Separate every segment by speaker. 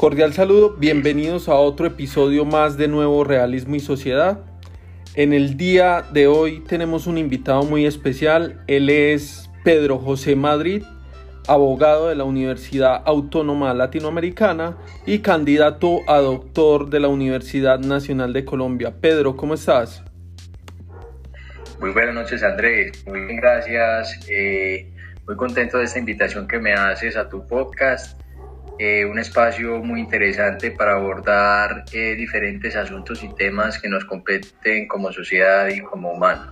Speaker 1: Cordial saludo, bienvenidos a otro episodio más de Nuevo Realismo y Sociedad. En el día de hoy tenemos un invitado muy especial, él es Pedro José Madrid, abogado de la Universidad Autónoma Latinoamericana y candidato a doctor de la Universidad Nacional de Colombia. Pedro, ¿cómo estás?
Speaker 2: Muy buenas noches Andrés, muy bien, gracias. Eh, muy contento de esta invitación que me haces a tu podcast eh, un espacio muy interesante para abordar eh, diferentes asuntos y temas que nos competen como sociedad y como humanos.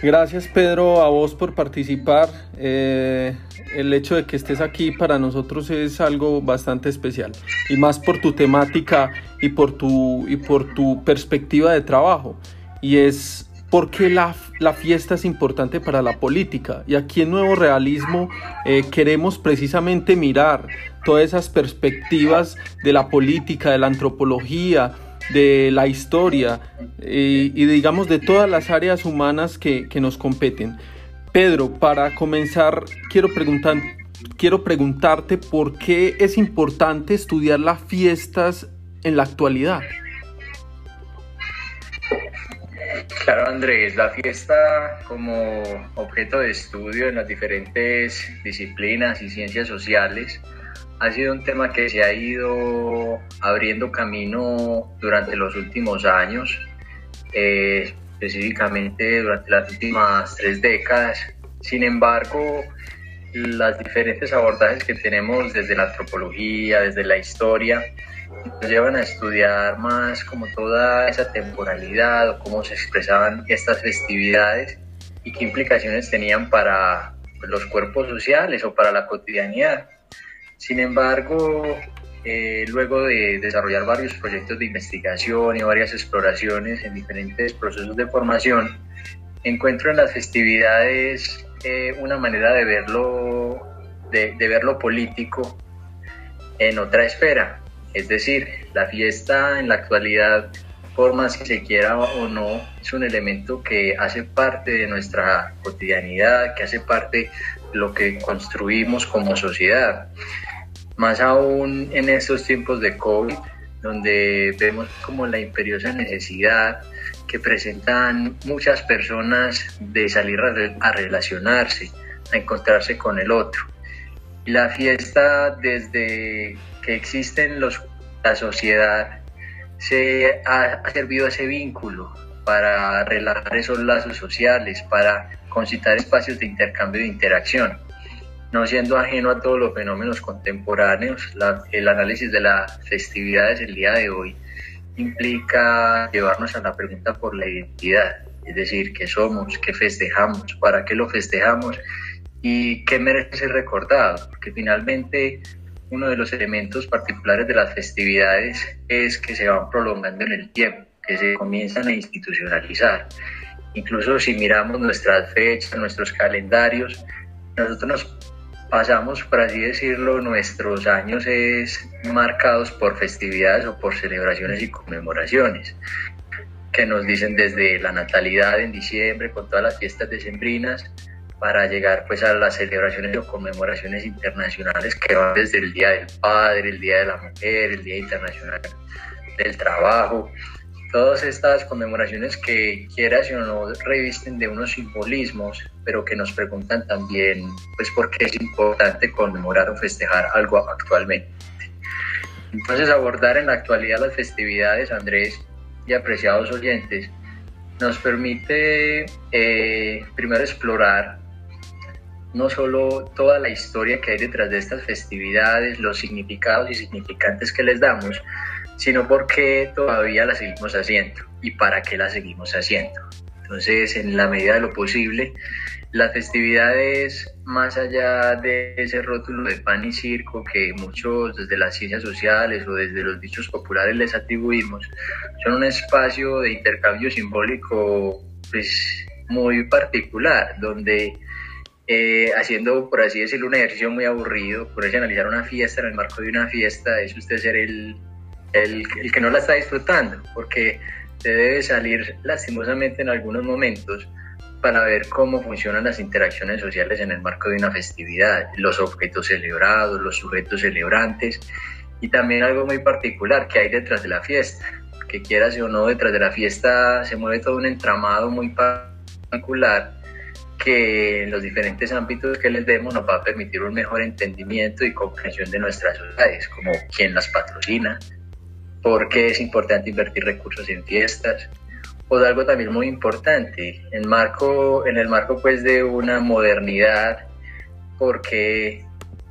Speaker 1: Gracias Pedro a vos por participar. Eh, el hecho de que estés aquí para nosotros es algo bastante especial y más por tu temática y por tu, y por tu perspectiva de trabajo. Y es porque la, la, fiesta es importante para la política. Y aquí en Nuevo Realismo eh, queremos precisamente mirar todas esas perspectivas de la política, de la antropología, de la historia eh, y digamos de todas las áreas humanas que, que nos competen. Pedro, para comenzar, quiero, quiero preguntarte por qué es importante estudiar las fiestas en la actualidad.
Speaker 2: Claro, Andrés, la fiesta como objeto de estudio en las diferentes disciplinas y ciencias sociales ha sido un tema que se ha ido abriendo camino durante los últimos años, eh, específicamente durante las últimas tres décadas. Sin embargo, las diferentes abordajes que tenemos desde la antropología, desde la historia, nos llevan a estudiar más como toda esa temporalidad cómo se expresaban estas festividades y qué implicaciones tenían para los cuerpos sociales o para la cotidianidad. Sin embargo, eh, luego de desarrollar varios proyectos de investigación y varias exploraciones en diferentes procesos de formación, encuentro en las festividades eh, una manera de verlo, de, de verlo político en otra esfera, es decir, la fiesta en la actualidad, por más que se quiera o no, es un elemento que hace parte de nuestra cotidianidad, que hace parte de lo que construimos como sociedad. Más aún en estos tiempos de COVID, donde vemos como la imperiosa necesidad que presentan muchas personas de salir a relacionarse, a encontrarse con el otro. Y la fiesta desde que existen los, la sociedad se ha, servido ese vínculo para relajar esos lazos sociales, para concitar espacios de intercambio e interacción. No siendo ajeno a todos los fenómenos contemporáneos, el análisis de las festividades el día de hoy implica llevarnos a la pregunta por la identidad, es decir, qué somos, qué festejamos, para qué lo festejamos y qué merece ser recordado, porque finalmente uno de los elementos particulares de las festividades es que se van prolongando en el tiempo, que se comienzan a institucionalizar. Incluso si miramos nuestras fechas, nuestros calendarios, nosotros nos pasamos, por así decirlo, nuestros años es marcados por festividades o por celebraciones y conmemoraciones que nos dicen desde la natalidad en diciembre con todas las fiestas decembrinas para llegar pues a las celebraciones o conmemoraciones internacionales que van desde el Día del Padre, el Día de la Mujer, el Día Internacional del Trabajo, todas estas conmemoraciones que quieras o no revisten de unos simbolismos, pero que nos preguntan también pues por qué es importante conmemorar o festejar algo actualmente. Entonces abordar en la actualidad las festividades, Andrés y apreciados oyentes, nos permite eh, primero explorar no solo toda la historia que hay detrás de estas festividades, los significados y significantes que les damos, sino por qué todavía las seguimos haciendo y para qué las seguimos haciendo. Entonces, en la medida de lo posible, las festividades, más allá de ese rótulo de pan y circo que muchos desde las ciencias sociales o desde los dichos populares les atribuimos, son un espacio de intercambio simbólico pues, muy particular, donde eh, haciendo, por así decirlo, un ejercicio muy aburrido, por eso analizar una fiesta en el marco de una fiesta, es usted ser el, el, el que no la está disfrutando, porque se debe salir lastimosamente en algunos momentos para ver cómo funcionan las interacciones sociales en el marco de una festividad, los objetos celebrados, los sujetos celebrantes y también algo muy particular que hay detrás de la fiesta, que quieras o no, detrás de la fiesta se mueve todo un entramado muy particular que en los diferentes ámbitos que les demos nos va a permitir un mejor entendimiento y comprensión de nuestras sociedades, como quién las patrocina, por qué es importante invertir recursos en fiestas, o de algo también muy importante, en, marco, en el marco pues de una modernidad, porque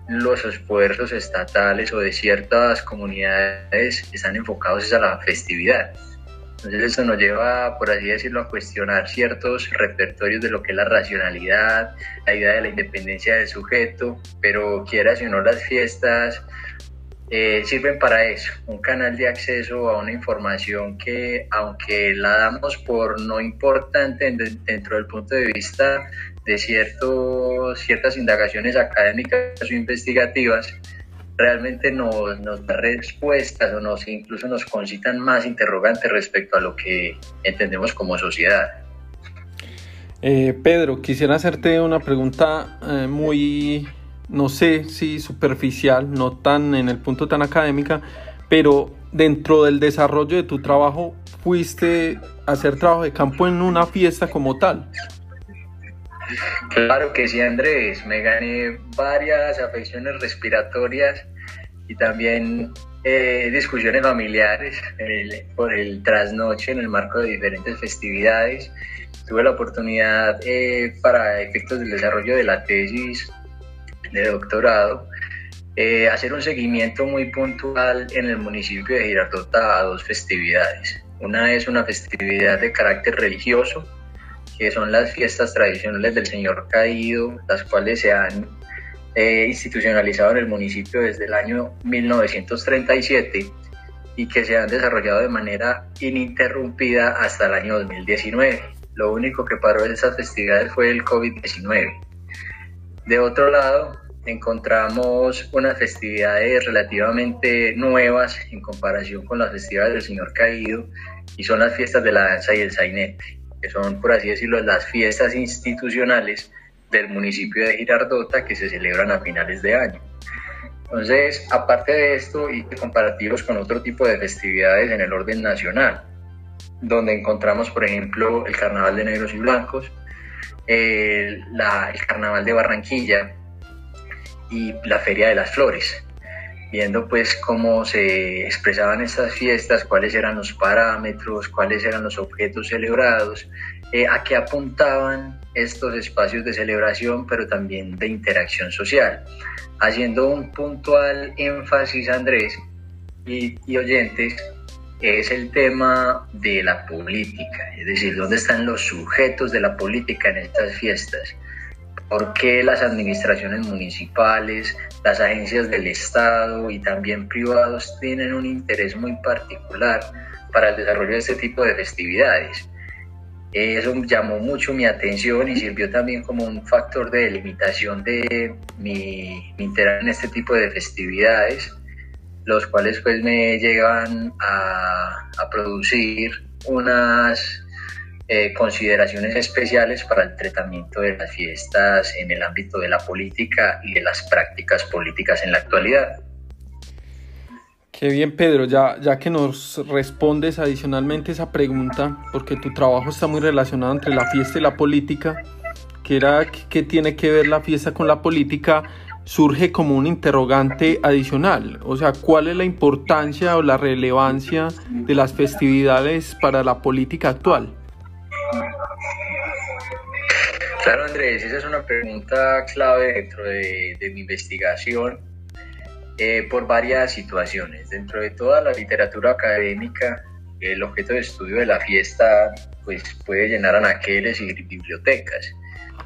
Speaker 2: los esfuerzos estatales o de ciertas comunidades están enfocados a la festividad. Entonces eso nos lleva, por así decirlo, a cuestionar ciertos repertorios de lo que es la racionalidad, la idea de la independencia del sujeto, pero quieras o no las fiestas eh, sirven para eso, un canal de acceso a una información que aunque la damos por no importante dentro del punto de vista de ciertas indagaciones académicas o investigativas, realmente nos, nos da respuestas o nos incluso nos concitan más interrogantes respecto a lo que entendemos como sociedad.
Speaker 1: Eh, Pedro, quisiera hacerte una pregunta eh, muy no sé si superficial, no tan en el punto tan académica, pero dentro del desarrollo de tu trabajo fuiste a hacer trabajo de campo en una fiesta como tal.
Speaker 2: Claro que sí, Andrés. Me gané varias afecciones respiratorias y también eh, discusiones familiares por el trasnoche en el marco de diferentes festividades. Tuve la oportunidad eh, para efectos del desarrollo de la tesis de doctorado, eh, hacer un seguimiento muy puntual en el municipio de Girardota a dos festividades. Una es una festividad de carácter religioso, que son las fiestas tradicionales del Señor Caído, las cuales se han eh, institucionalizado en el municipio desde el año 1937 y que se han desarrollado de manera ininterrumpida hasta el año 2019. Lo único que paró esas festividades fue el COVID-19. De otro lado, encontramos unas festividades relativamente nuevas en comparación con las festividades del Señor Caído y son las fiestas de la danza y el sainete, que son, por así decirlo, las fiestas institucionales del municipio de Girardota que se celebran a finales de año. Entonces, aparte de esto, y comparativos con otro tipo de festividades en el orden nacional, donde encontramos, por ejemplo, el Carnaval de Negros y Blancos, el, Carnaval de Barranquilla y la Feria de las Flores, viendo pues cómo se expresaban estas fiestas, cuáles eran los parámetros, cuáles eran los objetos celebrados, eh, a qué apuntaban estos espacios de celebración, pero también de interacción social, haciendo un puntual énfasis, Andrés y, y oyentes, es el tema de la política, es decir, dónde están los sujetos de la política en estas fiestas, por qué las administraciones municipales, las agencias del Estado y también privados tienen un interés muy particular para el desarrollo de este tipo de festividades. Eso llamó mucho mi atención y sirvió también como un factor de delimitación de mi, mi interés en este tipo de festividades los cuales pues me llevan a, producir unas eh, consideraciones especiales para el tratamiento de las fiestas en el ámbito de la política y de las prácticas políticas en la actualidad.
Speaker 1: Qué bien, Pedro, ya, ya que nos respondes adicionalmente esa pregunta, porque tu trabajo está muy relacionado entre la fiesta y la política, que era qué tiene que ver la fiesta con la política, surge como un interrogante adicional, o sea, ¿cuál es la importancia o la relevancia de las festividades para la política actual?
Speaker 2: Claro, Andrés, esa es una pregunta clave dentro de, mi investigación eh, por varias situaciones. Dentro de toda la literatura académica, el objeto de estudio de la fiesta pues, puede llenar anaqueles y bibliotecas.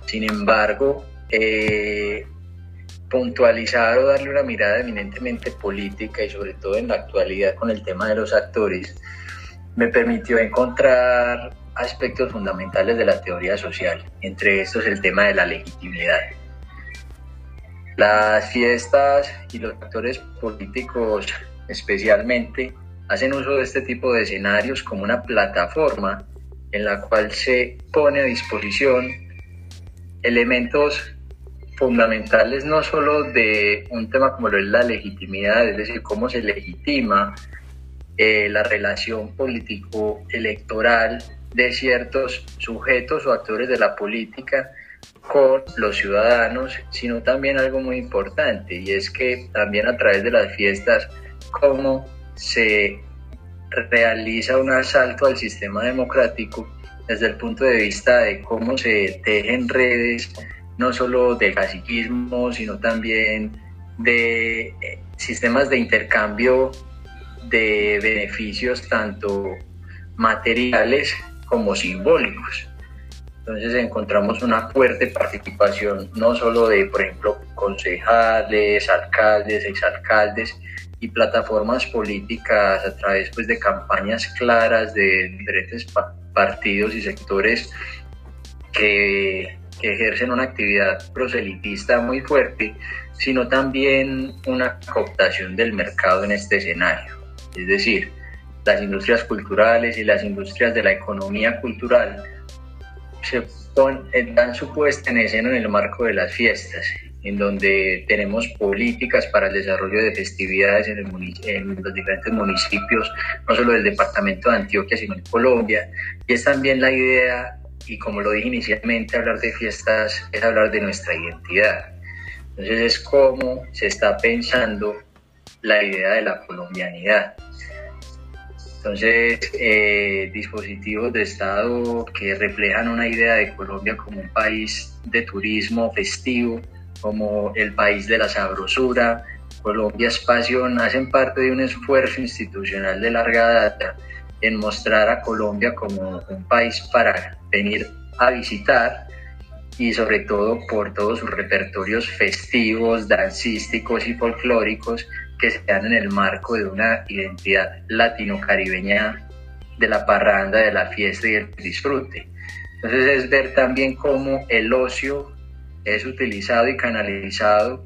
Speaker 2: Sin embargo, eh, puntualizar o darle una mirada eminentemente política y sobre todo en la actualidad con el tema de los actores, me permitió encontrar aspectos fundamentales de la teoría social, entre estos el tema de la legitimidad. Las fiestas y los actores políticos especialmente hacen uso de este tipo de escenarios como una plataforma en la cual se pone a disposición elementos fundamentales no solo de un tema como lo es la legitimidad, es decir, cómo se legitima eh, la relación político-electoral de ciertos sujetos o actores de la política con los ciudadanos, sino también algo muy importante, y es que también a través de las fiestas, cómo se realiza un asalto al sistema democrático desde el punto de vista de cómo se tejen redes, no solo de caciquismo, sino también de eh, sistemas de intercambio de beneficios tanto materiales como simbólicos. Entonces encontramos una fuerte participación no solo de, por ejemplo, concejales, alcaldes, exalcaldes y plataformas políticas a través pues, de campañas claras de diferentes partidos y sectores que, que ejercen una actividad proselitista muy fuerte, sino también una cooptación del mercado en este escenario. Es decir, las industrias culturales y las industrias de la economía cultural se dan su puesta en escena en el marco de las fiestas, en donde tenemos políticas para el desarrollo de festividades en, en, los diferentes municipios, no solo del departamento de Antioquia, sino en Colombia. Y es también la idea, y como lo dije inicialmente, hablar de fiestas es hablar de nuestra identidad. Entonces es cómo se está pensando la idea de la colombianidad. Entonces, eh, dispositivos de Estado que reflejan una idea de Colombia como un país de turismo festivo, como el país de la sabrosura, Colombia es pasión, hacen parte de un esfuerzo institucional de larga data en mostrar a Colombia como un país para venir a visitar y sobre todo por todos sus repertorios festivos, dancísticos y folclóricos que se dan en el marco de una identidad latino-caribeña de la parranda, de la fiesta y el disfrute. Entonces es ver también cómo el ocio es utilizado y canalizado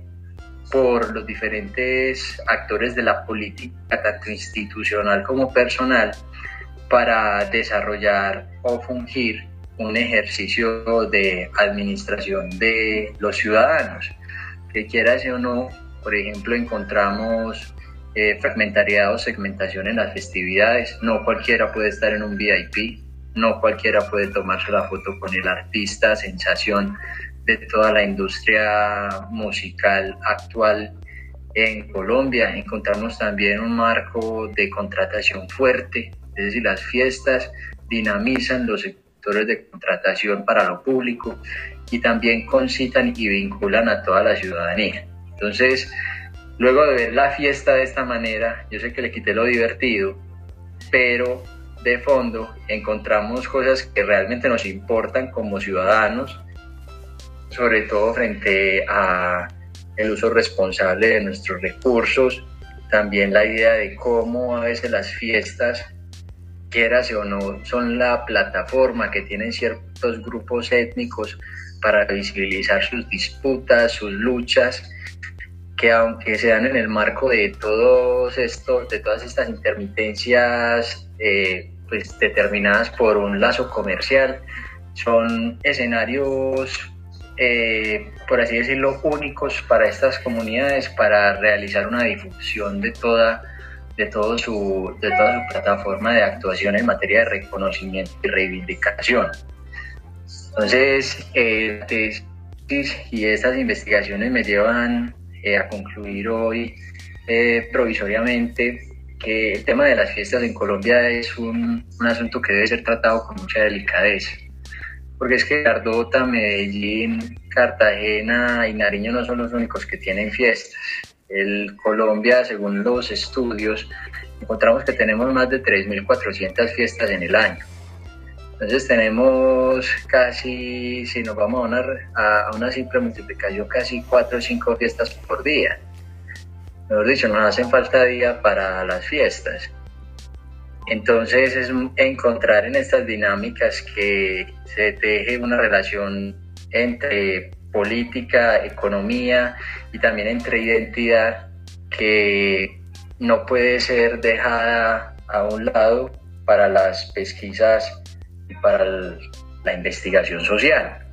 Speaker 2: por los diferentes actores de la política, tanto institucional como personal, para desarrollar o fungir un ejercicio de administración de los ciudadanos, que quiera o no por ejemplo, encontramos eh, fragmentariedad o segmentación en las festividades. No cualquiera puede estar en un VIP, no cualquiera puede tomarse la foto con el artista, sensación de toda la industria musical actual en Colombia. Encontramos también un marco de contratación fuerte, es decir, las fiestas dinamizan los sectores de contratación para lo público y también concitan y vinculan a toda la ciudadanía. Entonces, luego de ver la fiesta de esta manera, yo sé que le quité lo divertido, pero de fondo encontramos cosas que realmente nos importan como ciudadanos, sobre todo frente a el uso responsable de nuestros recursos, también la idea de cómo a veces las fiestas, quieras o no, son la plataforma que tienen ciertos grupos étnicos para visibilizar sus disputas, sus luchas, que aunque se dan en el marco de todos estos, de todas estas intermitencias eh, pues determinadas por un lazo comercial, son escenarios, eh, por así decirlo, únicos para estas comunidades para realizar una difusión de toda, de, todo su, de toda su plataforma de actuación en materia de reconocimiento y reivindicación. Entonces, eh, y estas investigaciones me llevan eh, a concluir hoy eh, provisoriamente que el tema de las fiestas en Colombia es un, un, asunto que debe ser tratado con mucha delicadeza. Porque es que Cardota, Medellín, Cartagena y Nariño no son los únicos que tienen fiestas. El Colombia, según los estudios, encontramos que tenemos más de 3.400 fiestas en el año. Entonces tenemos casi, si nos vamos a una, a una simple multiplicación, casi cuatro o cinco fiestas por día. Mejor dicho, nos hacen falta día para las fiestas. Entonces es encontrar en estas dinámicas que se teje una relación entre política, economía y también entre identidad que no puede ser dejada a un lado para las pesquisas para la investigación social.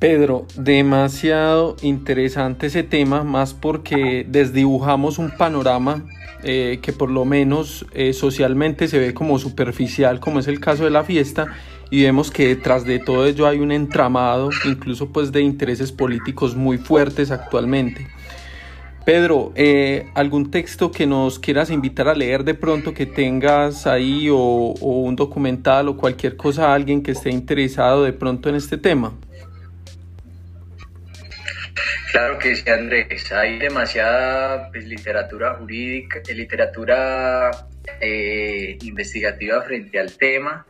Speaker 1: Pedro, demasiado interesante ese tema, más porque desdibujamos un panorama eh, que por lo menos eh, socialmente se ve como superficial, como es el caso de la fiesta, y vemos que detrás de todo ello hay un entramado, incluso pues de intereses políticos muy fuertes actualmente. Pedro, eh, ¿algún texto que nos quieras invitar a leer de pronto que tengas ahí o, o un documental o cualquier cosa, alguien que esté interesado de pronto en este tema?
Speaker 2: Claro que sí, Andrés. Hay demasiada pues, literatura jurídica, eh, literatura eh, investigativa frente al tema.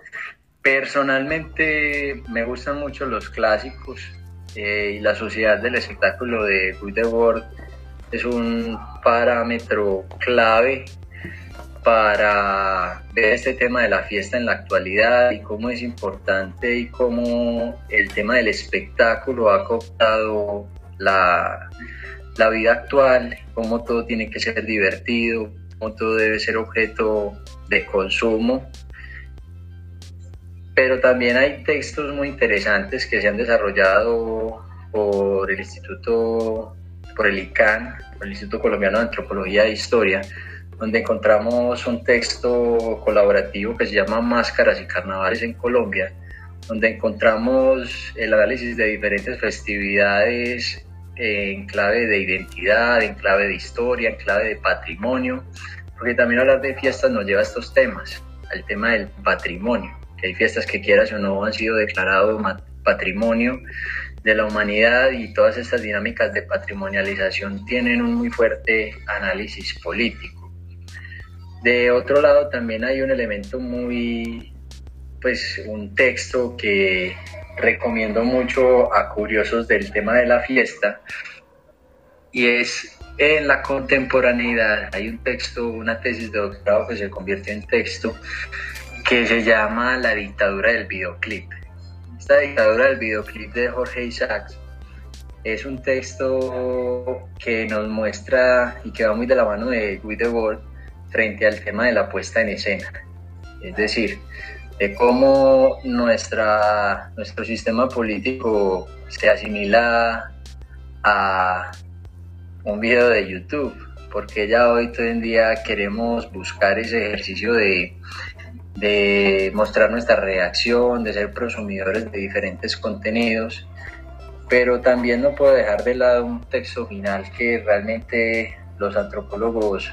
Speaker 2: Personalmente me gustan mucho los clásicos eh, y la sociedad del espectáculo de Guy es un parámetro clave para ver este tema de la fiesta en la actualidad y cómo es importante y cómo el tema del espectáculo ha cooptado la, la vida actual, cómo todo tiene que ser divertido, cómo todo debe ser objeto de consumo. Pero también hay textos muy interesantes que se han desarrollado por el Instituto, por el ICANN, por el Instituto Colombiano de Antropología e Historia, donde encontramos un texto colaborativo que se llama Máscaras y Carnavales en Colombia, donde encontramos el análisis de diferentes festividades en clave de identidad, en clave de historia, en clave de patrimonio, porque también hablar de fiestas nos lleva a estos temas, al tema del patrimonio, que hay fiestas que quieras o no han sido declarados patrimonio de la humanidad y todas estas dinámicas de patrimonialización tienen un muy fuerte análisis político. De otro lado también hay un elemento muy, pues un texto que recomiendo mucho a curiosos del tema de la fiesta y es en la contemporaneidad. Hay un texto, una tesis de doctorado que se convierte en texto que se llama La dictadura del videoclip. Esta dictadura del videoclip de Jorge Isaacs es un texto que nos muestra y que va muy de la mano de Guy Debord frente al tema de la puesta en escena. Es decir, de cómo nuestra, nuestro sistema político se asimila a un video de YouTube, porque ya hoy todo en día queremos buscar ese ejercicio de, de mostrar nuestra reacción, de ser prosumidores de diferentes contenidos, pero también no puedo dejar de lado un texto final que realmente los antropólogos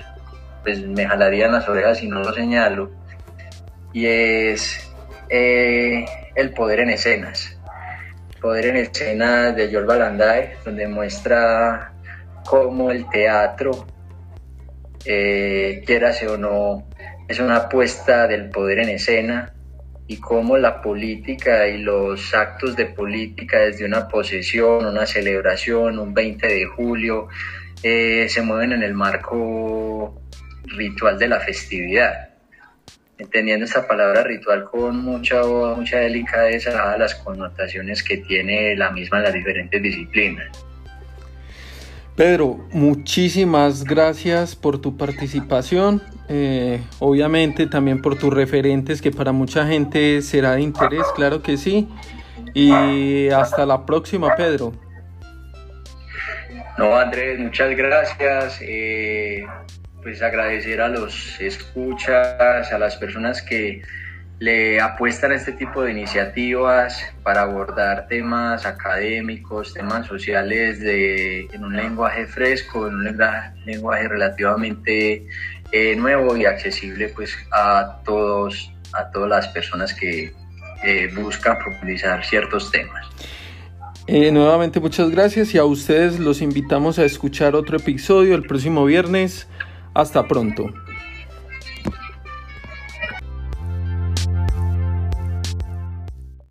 Speaker 2: pues me jalarían las orejas si no lo señalo, y es eh, El poder en escenas. Poder en escenas de George Balandae, donde muestra cómo el teatro, eh, quierase o no, es una apuesta del poder en escena y cómo la política y los actos de política desde una posesión, una celebración, un 20 de julio, eh, se mueven en el marco ritual de la festividad entendiendo esta palabra ritual con mucha, mucha delicadeza a las connotaciones que tiene la misma en las diferentes disciplinas.
Speaker 1: Pedro, muchísimas gracias por tu participación, eh, obviamente también por tus referentes que para mucha gente será de interés, claro que sí, y hasta la próxima, Pedro.
Speaker 2: No, Andrés, muchas gracias. Eh, pues agradecer a los escuchas, a las personas que le apuestan a este tipo de iniciativas para abordar temas académicos, temas sociales de, en un lenguaje fresco, en un lenguaje, relativamente eh, nuevo y accesible pues a todos, a todas las personas que eh, buscan profundizar ciertos temas.
Speaker 1: Eh, nuevamente muchas gracias y a ustedes los invitamos a escuchar otro episodio el próximo viernes hasta pronto.